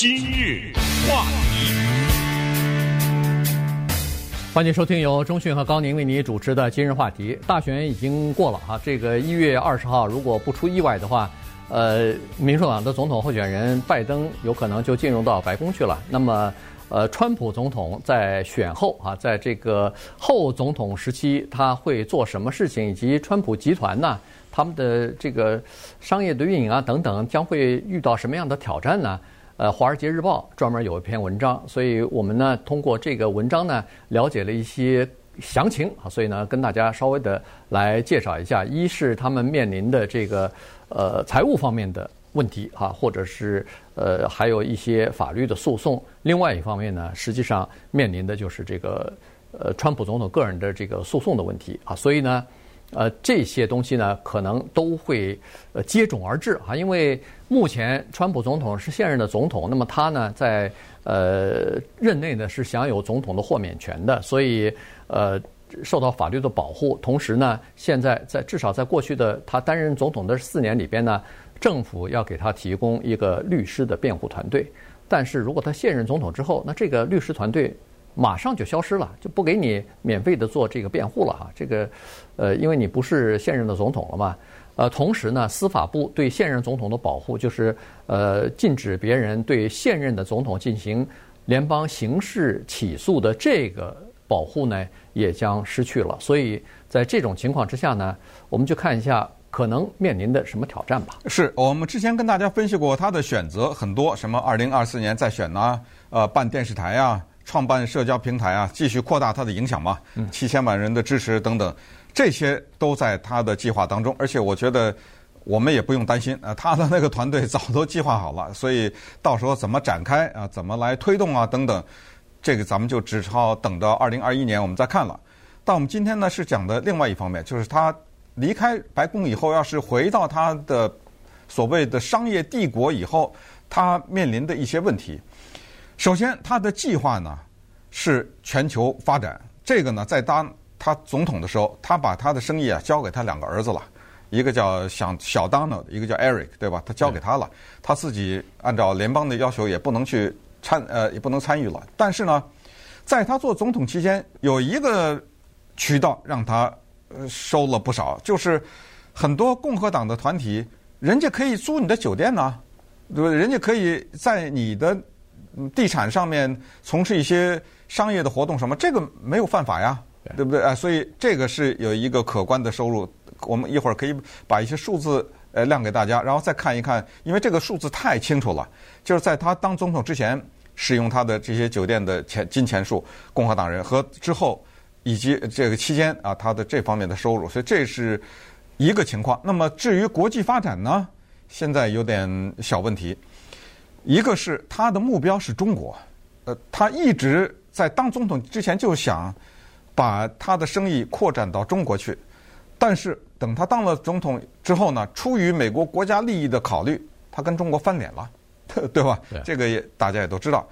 今日话题，欢迎收听由中讯和高宁为你主持的今日话题。大选已经过了哈，这个一月二十号，如果不出意外的话，呃，民主党的总统候选人拜登有可能就进入到白宫去了。那么，呃，川普总统在选后啊，在这个后总统时期，他会做什么事情，以及川普集团呢？他们的这个商业的运营啊等等，将会遇到什么样的挑战呢？呃，《华尔街日报》专门有一篇文章，所以我们呢通过这个文章呢了解了一些详情啊，所以呢跟大家稍微的来介绍一下。一是他们面临的这个呃财务方面的问题哈，或者是呃还有一些法律的诉讼。另外一方面呢，实际上面临的就是这个呃川普总统个人的这个诉讼的问题啊，所以呢。呃，这些东西呢，可能都会呃接踵而至啊，因为目前川普总统是现任的总统，那么他呢在呃任内呢是享有总统的豁免权的，所以呃受到法律的保护。同时呢，现在在至少在过去的他担任总统的四年里边呢，政府要给他提供一个律师的辩护团队。但是如果他现任总统之后，那这个律师团队。马上就消失了，就不给你免费的做这个辩护了哈。这个，呃，因为你不是现任的总统了嘛。呃，同时呢，司法部对现任总统的保护，就是呃，禁止别人对现任的总统进行联邦刑事起诉的这个保护呢，也将失去了。所以在这种情况之下呢，我们就看一下可能面临的什么挑战吧。是我们之前跟大家分析过他的选择很多，什么二零二四年再选呢？呃，办电视台啊。创办社交平台啊，继续扩大他的影响嘛，七千万人的支持等等，这些都在他的计划当中。而且我觉得我们也不用担心啊，他的那个团队早都计划好了，所以到时候怎么展开啊，怎么来推动啊等等，这个咱们就只好等到二零二一年我们再看了。但我们今天呢是讲的另外一方面，就是他离开白宫以后，要是回到他的所谓的商业帝国以后，他面临的一些问题。首先，他的计划呢是全球发展。这个呢，在当他总统的时候，他把他的生意啊交给他两个儿子了，一个叫小小 Donald，一个叫 Eric，对吧？他交给他了，他自己按照联邦的要求也不能去参呃也不能参与了。但是呢，在他做总统期间，有一个渠道让他收了不少，就是很多共和党的团体，人家可以租你的酒店呢，对不对？人家可以在你的。地产上面从事一些商业的活动，什么这个没有犯法呀，对不对啊？所以这个是有一个可观的收入。我们一会儿可以把一些数字呃亮给大家，然后再看一看，因为这个数字太清楚了。就是在他当总统之前使用他的这些酒店的钱金钱数，共和党人和之后以及这个期间啊，他的这方面的收入，所以这是一个情况。那么至于国际发展呢，现在有点小问题。一个是他的目标是中国，呃，他一直在当总统之前就想把他的生意扩展到中国去，但是等他当了总统之后呢，出于美国国家利益的考虑，他跟中国翻脸了，对吧？这个也大家也都知道。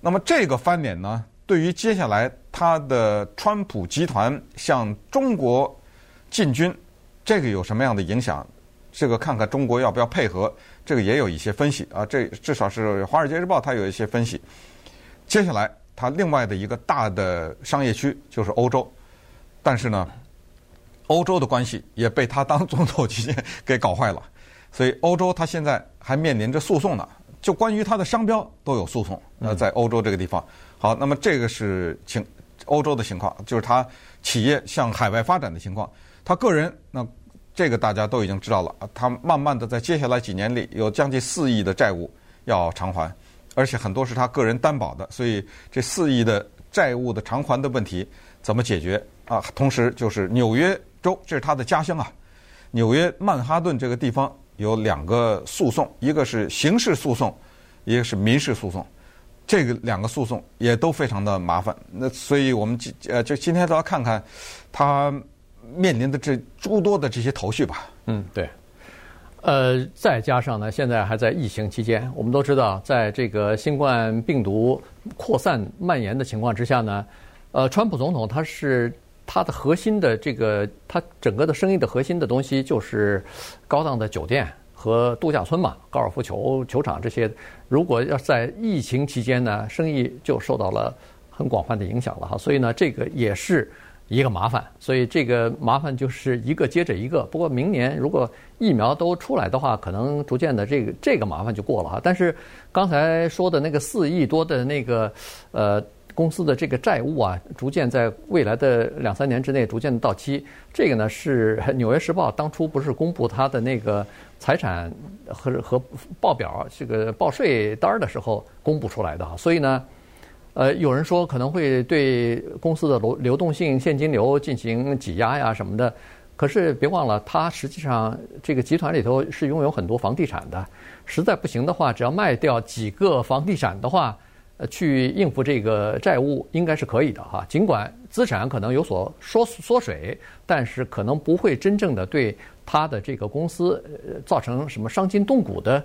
那么这个翻脸呢，对于接下来他的川普集团向中国进军，这个有什么样的影响？这个看看中国要不要配合。这个也有一些分析啊，这至少是《华尔街日报》它有一些分析。接下来，它另外的一个大的商业区就是欧洲，但是呢，欧洲的关系也被他当总统期间 给搞坏了，所以欧洲它现在还面临着诉讼呢，就关于它的商标都有诉讼。那在欧洲这个地方，好，那么这个是情欧洲的情况，就是它企业向海外发展的情况，他个人那。这个大家都已经知道了，他慢慢的在接下来几年里有将近四亿的债务要偿还，而且很多是他个人担保的，所以这四亿的债务的偿还的问题怎么解决啊？同时就是纽约州，这是他的家乡啊，纽约曼哈顿这个地方有两个诉讼，一个是刑事诉讼，一个是民事诉讼，这个两个诉讼也都非常的麻烦。那所以我们今呃就今天都要看看他。面临的这诸多的这些头绪吧。嗯，对。呃，再加上呢，现在还在疫情期间，我们都知道，在这个新冠病毒扩散蔓延的情况之下呢，呃，川普总统他是他的核心的这个他整个的生意的核心的东西就是高档的酒店和度假村嘛，高尔夫球球场这些，如果要在疫情期间呢，生意就受到了很广泛的影响了哈。所以呢，这个也是一个麻烦。所以这个麻烦就是一个接着一个。不过明年如果疫苗都出来的话，可能逐渐的这个这个麻烦就过了啊。但是刚才说的那个四亿多的那个呃。公司的这个债务啊，逐渐在未来的两三年之内逐渐的到期。这个呢是《纽约时报》当初不是公布它的那个财产和和报表这个报税单的时候公布出来的啊。所以呢，呃，有人说可能会对公司的流流动性现金流进行挤压呀什么的。可是别忘了，它实际上这个集团里头是拥有很多房地产的。实在不行的话，只要卖掉几个房地产的话。呃，去应付这个债务应该是可以的哈，尽管资产可能有所缩缩水，但是可能不会真正的对他的这个公司造成什么伤筋动骨的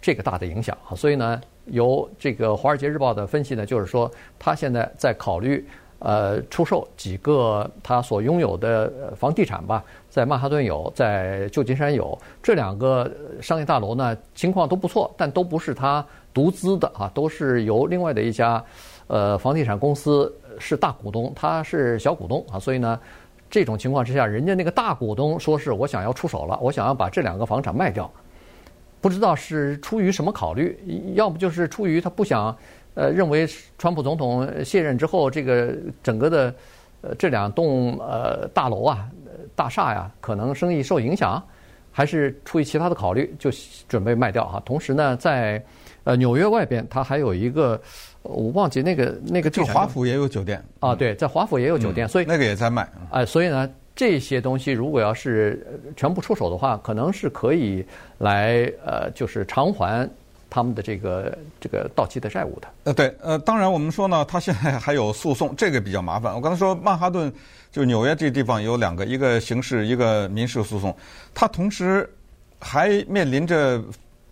这个大的影响哈。所以呢，由这个《华尔街日报》的分析呢，就是说他现在在考虑呃出售几个他所拥有的房地产吧，在曼哈顿有，在旧金山有这两个商业大楼呢，情况都不错，但都不是他。独资的啊，都是由另外的一家，呃，房地产公司是大股东，他是小股东啊，所以呢，这种情况之下，人家那个大股东说是我想要出手了，我想要把这两个房产卖掉，不知道是出于什么考虑，要不就是出于他不想，呃，认为川普总统卸任之后，这个整个的呃这两栋呃大楼啊、大厦呀，可能生意受影响，还是出于其他的考虑，就准备卖掉哈。同时呢，在呃，纽约外边它还有一个，我忘记那个那个。就华府也有酒店啊，对，在华府也有酒店，所以那个也在卖。哎，所以呢，这些东西如果要是全部出手的话，可能是可以来呃，就是偿还他们的这个这个到期的债务的。呃，对，呃，当然我们说呢，他现在还有诉讼，这个比较麻烦。我刚才说曼哈顿就纽约这地方有两个，一个刑事，一个民事诉讼，他同时还面临着。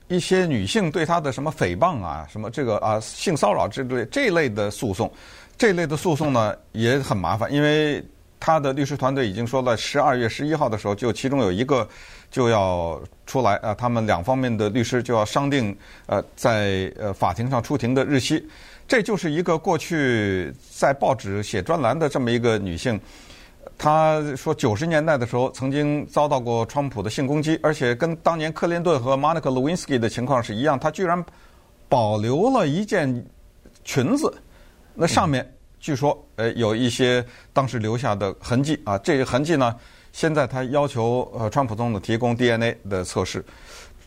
一些女性对他的什么诽谤啊，什么这个啊性骚扰之类这类的诉讼，这类的诉讼呢也很麻烦，因为他的律师团队已经说了，十二月十一号的时候就其中有一个就要出来啊，他们两方面的律师就要商定呃在呃法庭上出庭的日期，这就是一个过去在报纸写专栏的这么一个女性。她说，九十年代的时候曾经遭到过川普的性攻击，而且跟当年克林顿和 Monica Lewinsky 的情况是一样。她居然保留了一件裙子，那上面据说呃有一些当时留下的痕迹啊。这些痕迹呢，现在他要求呃川普总统提供 DNA 的测试。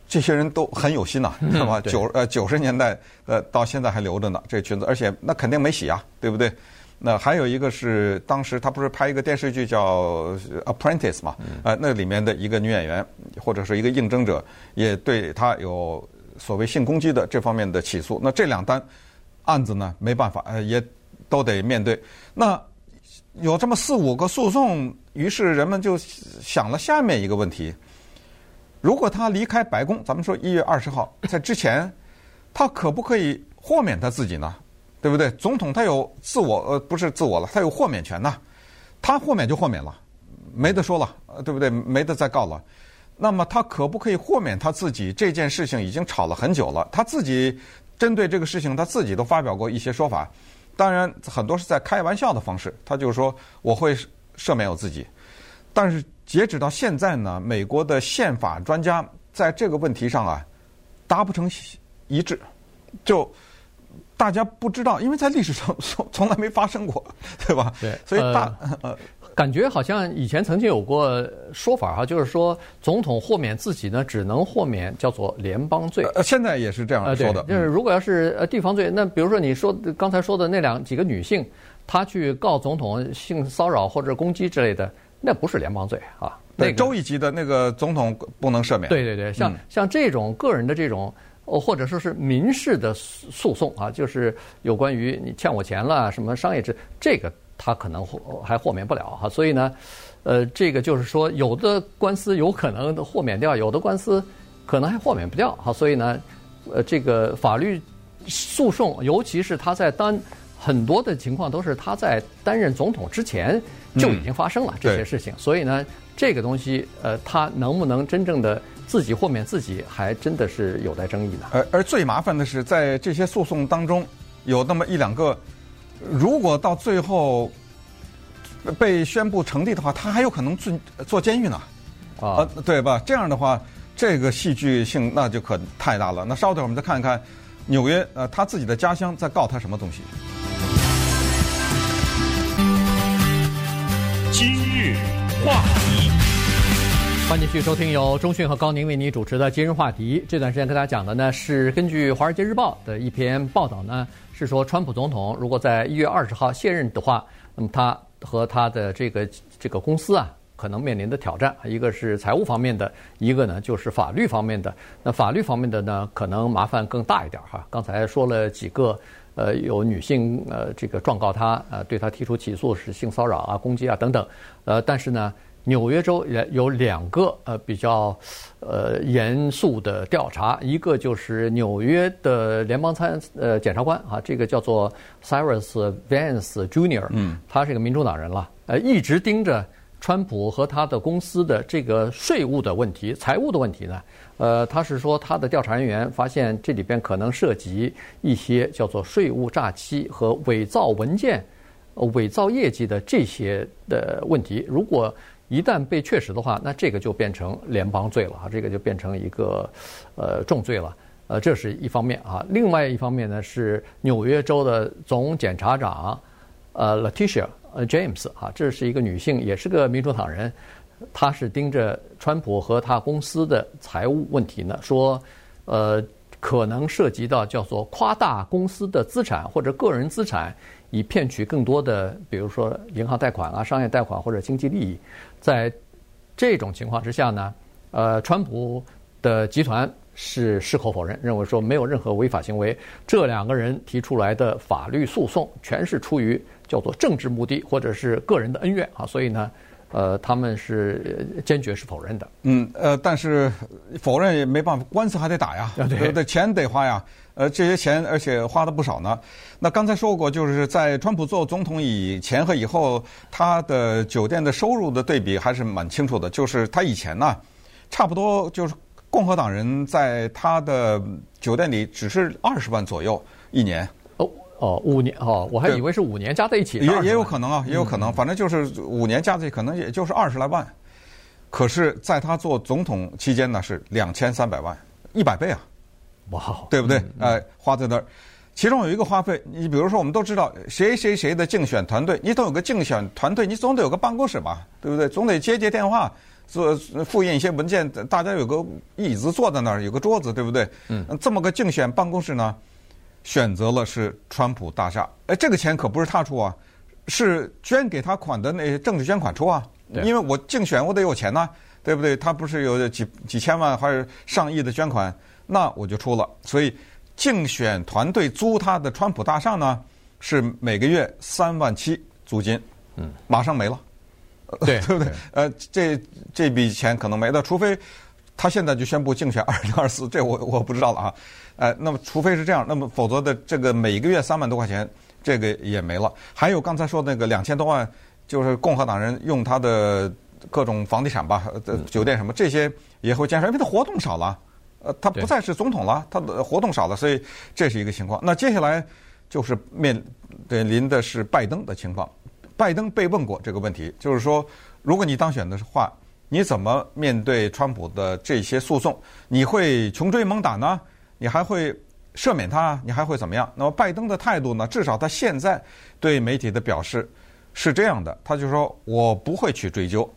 这些人都很有心呐，是吧？九呃九十年代呃到现在还留着呢，这裙子，而且那肯定没洗啊，对不对？那还有一个是，当时他不是拍一个电视剧叫《Apprentice》嘛？呃，那里面的一个女演员或者是一个应征者，也对他有所谓性攻击的这方面的起诉。那这两单案子呢，没办法，呃，也都得面对。那有这么四五个诉讼，于是人们就想了下面一个问题：如果他离开白宫，咱们说一月二十号在之前，他可不可以豁免他自己呢？对不对？总统他有自我呃，不是自我了，他有豁免权呐。他豁免就豁免了，没得说了，对不对？没得再告了。那么他可不可以豁免他自己？这件事情已经吵了很久了，他自己针对这个事情，他自己都发表过一些说法。当然，很多是在开玩笑的方式。他就是说我会赦免我自己。但是截止到现在呢，美国的宪法专家在这个问题上啊，达不成一致，就。大家不知道，因为在历史上从从来没发生过，对吧？对，所以大呃，感觉好像以前曾经有过说法哈，就是说总统豁免自己呢，只能豁免叫做联邦罪。呃，现在也是这样说的。就是如果要是呃地方罪，那比如说你说刚才说的那两几个女性，她去告总统性骚扰或者攻击之类的，那不是联邦罪啊。对，州一级的那个总统不能赦免。对对对，像像这种个人的这种。哦，或者说是民事的诉讼啊，就是有关于你欠我钱了，什么商业制，这个他可能还豁免不了哈。所以呢，呃，这个就是说，有的官司有可能豁免掉，有的官司可能还豁免不掉哈。所以呢，呃，这个法律诉讼，尤其是他在担很多的情况都是他在担任总统之前就已经发生了这些事情，所以呢。这个东西，呃，他能不能真正的自己豁免自己，还真的是有待争议的。而而最麻烦的是，在这些诉讼当中，有那么一两个，如果到最后被宣布成立的话，他还有可能坐坐监狱呢。啊，对吧？这样的话，这个戏剧性那就可太大了。那稍等，我们再看一看纽约，呃，他自己的家乡在告他什么东西。今日话题，欢迎继续收听由中讯和高宁为您主持的今日话题。这段时间跟大家讲的呢，是根据《华尔街日报》的一篇报道呢，是说川普总统如果在一月二十号卸任的话，那么他和他的这个这个公司啊。可能面临的挑战，一个是财务方面的，一个呢就是法律方面的。那法律方面的呢，可能麻烦更大一点哈。刚才说了几个，呃，有女性呃这个状告他，呃，对他提出起诉是性骚扰啊、攻击啊等等。呃，但是呢，纽约州也有两个呃比较呃严肃的调查，一个就是纽约的联邦参呃检察官啊，这个叫做 Cyrus Vance Jr.，嗯，他是一个民主党人了，呃，一直盯着。川普和他的公司的这个税务的问题、财务的问题呢？呃，他是说他的调查人员发现这里边可能涉及一些叫做税务诈欺和伪造文件、伪造业绩的这些的问题。如果一旦被确实的话，那这个就变成联邦罪了啊，这个就变成一个呃重罪了。呃，这是一方面啊。另外一方面呢，是纽约州的总检察长呃，Latisha。呃，James 啊，这是一个女性，也是个民主党人，她是盯着川普和他公司的财务问题呢，说，呃，可能涉及到叫做夸大公司的资产或者个人资产，以骗取更多的，比如说银行贷款啊、商业贷款或者经济利益。在这种情况之下呢，呃，川普的集团是矢口否认，认为说没有任何违法行为，这两个人提出来的法律诉讼全是出于。叫做政治目的或者是个人的恩怨啊，所以呢，呃，他们是坚决是否认的。嗯，呃，但是否认也没办法，官司还得打呀，对，对，钱得花呀，呃，这些钱而且花的不少呢。那刚才说过，就是在川普做总统以前和以后，他的酒店的收入的对比还是蛮清楚的。就是他以前呢，差不多就是共和党人在他的酒店里只是二十万左右一年。哦，五年哦，我还以为是五年加在一起，也也有可能啊，也有可能，反正就是五年加在一起，可能也就是二十来万。可是，在他做总统期间呢，是两千三百万，一百倍啊！哇，对不对？哎，花在那儿，其中有一个花费，你比如说，我们都知道谁谁谁的竞选团队，你总有个竞选团队，你总得有个办公室吧，对不对？总得接接电话，做复印一些文件，大家有个椅子坐在那儿，有个桌子，对不对？嗯，这么个竞选办公室呢？选择了是川普大厦，哎，这个钱可不是他出啊，是捐给他款的那些政治捐款出啊。因为我竞选，我得有钱呐，对不对？他不是有几几千万还是上亿的捐款，那我就出了。所以竞选团队租他的川普大厦呢，是每个月三万七租金，嗯，马上没了，对 对不对？呃，这这笔钱可能没了，除非他现在就宣布竞选 二零二四，这我我不知道了啊。哎，那么除非是这样，那么否则的这个每个月三万多块钱，这个也没了。还有刚才说那个两千多万，就是共和党人用他的各种房地产吧，呃酒店什么这些也会减少，因为他活动少了，呃，他不再是总统了，他的活动少了，所以这是一个情况。那接下来就是面对临的是拜登的情况。拜登被问过这个问题，就是说，如果你当选的话，你怎么面对川普的这些诉讼？你会穷追猛打呢？你还会赦免他？你还会怎么样？那么拜登的态度呢？至少他现在对媒体的表示是这样的，他就说：“我不会去追究，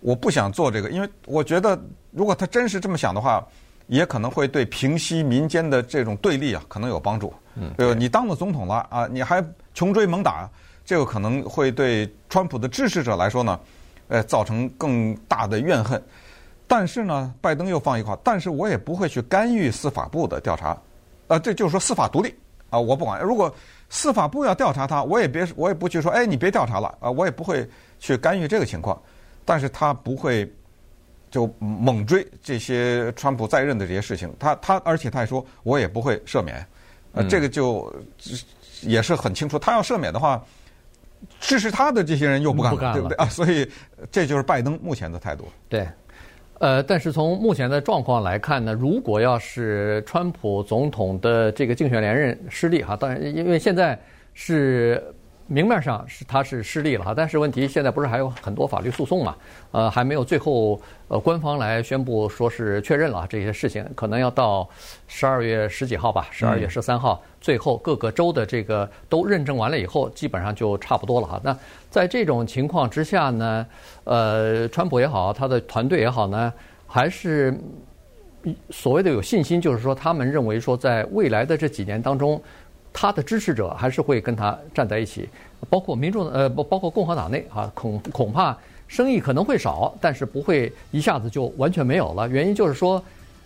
我不想做这个，因为我觉得如果他真是这么想的话，也可能会对平息民间的这种对立啊，可能有帮助。嗯，对吧？你当了总统了啊，你还穷追猛打，这个可能会对川普的支持者来说呢，呃，造成更大的怨恨。”但是呢，拜登又放一块，但是我也不会去干预司法部的调查，呃，这就是说司法独立啊，我不管。如果司法部要调查他，我也别，我也不去说，哎，你别调查了啊，我也不会去干预这个情况。但是他不会就猛追这些川普在任的这些事情，他他，而且他还说，我也不会赦免，呃，这个就也是很清楚，他要赦免的话，支持他的这些人又不干了，不干了对不对啊？所以这就是拜登目前的态度。对，呃，但是从目前的状况来看呢，如果要是川普总统的这个竞选连任失利哈，当然因为现在是。明面上是他是失利了哈，但是问题现在不是还有很多法律诉讼嘛？呃，还没有最后呃官方来宣布说是确认了这些事情，可能要到十二月十几号吧，十二月十三号，最后各个州的这个都认证完了以后，基本上就差不多了哈。那在这种情况之下呢，呃，川普也好，他的团队也好呢，还是所谓的有信心，就是说他们认为说在未来的这几年当中。他的支持者还是会跟他站在一起，包括民众呃不包括共和党内啊，恐恐怕生意可能会少，但是不会一下子就完全没有了。原因就是说，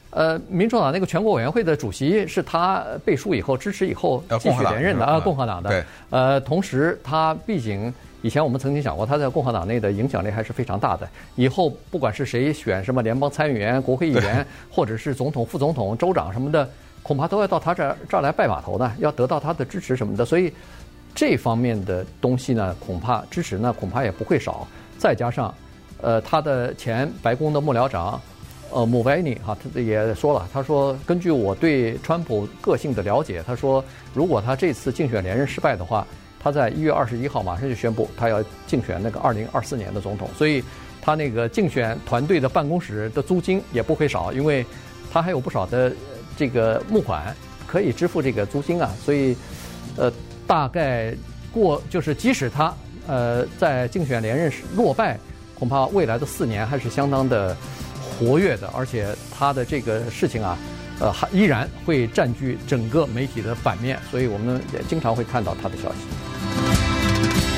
呃，民主党那个全国委员会的主席是他背书以后支持以后继续连任的啊，共和党的。对。呃，同时他毕竟以前我们曾经讲过，他在共和党内的影响力还是非常大的。以后不管是谁选什么联邦参议员、国会议员，或者是总统、副总统、州长什么的。恐怕都要到他这儿这儿来拜码头呢，要得到他的支持什么的，所以这方面的东西呢，恐怕支持呢，恐怕也不会少。再加上，呃，他的前白宫的幕僚长，呃，穆维尼哈，他也说了，他说根据我对川普个性的了解，他说如果他这次竞选连任失败的话，他在一月二十一号马上就宣布他要竞选那个二零二四年的总统，所以他那个竞选团队的办公室的租金也不会少，因为他还有不少的。这个募款可以支付这个租金啊，所以，呃，大概过就是即使他呃在竞选连任时落败，恐怕未来的四年还是相当的活跃的，而且他的这个事情啊，呃，还依然会占据整个媒体的版面，所以我们也经常会看到他的消息。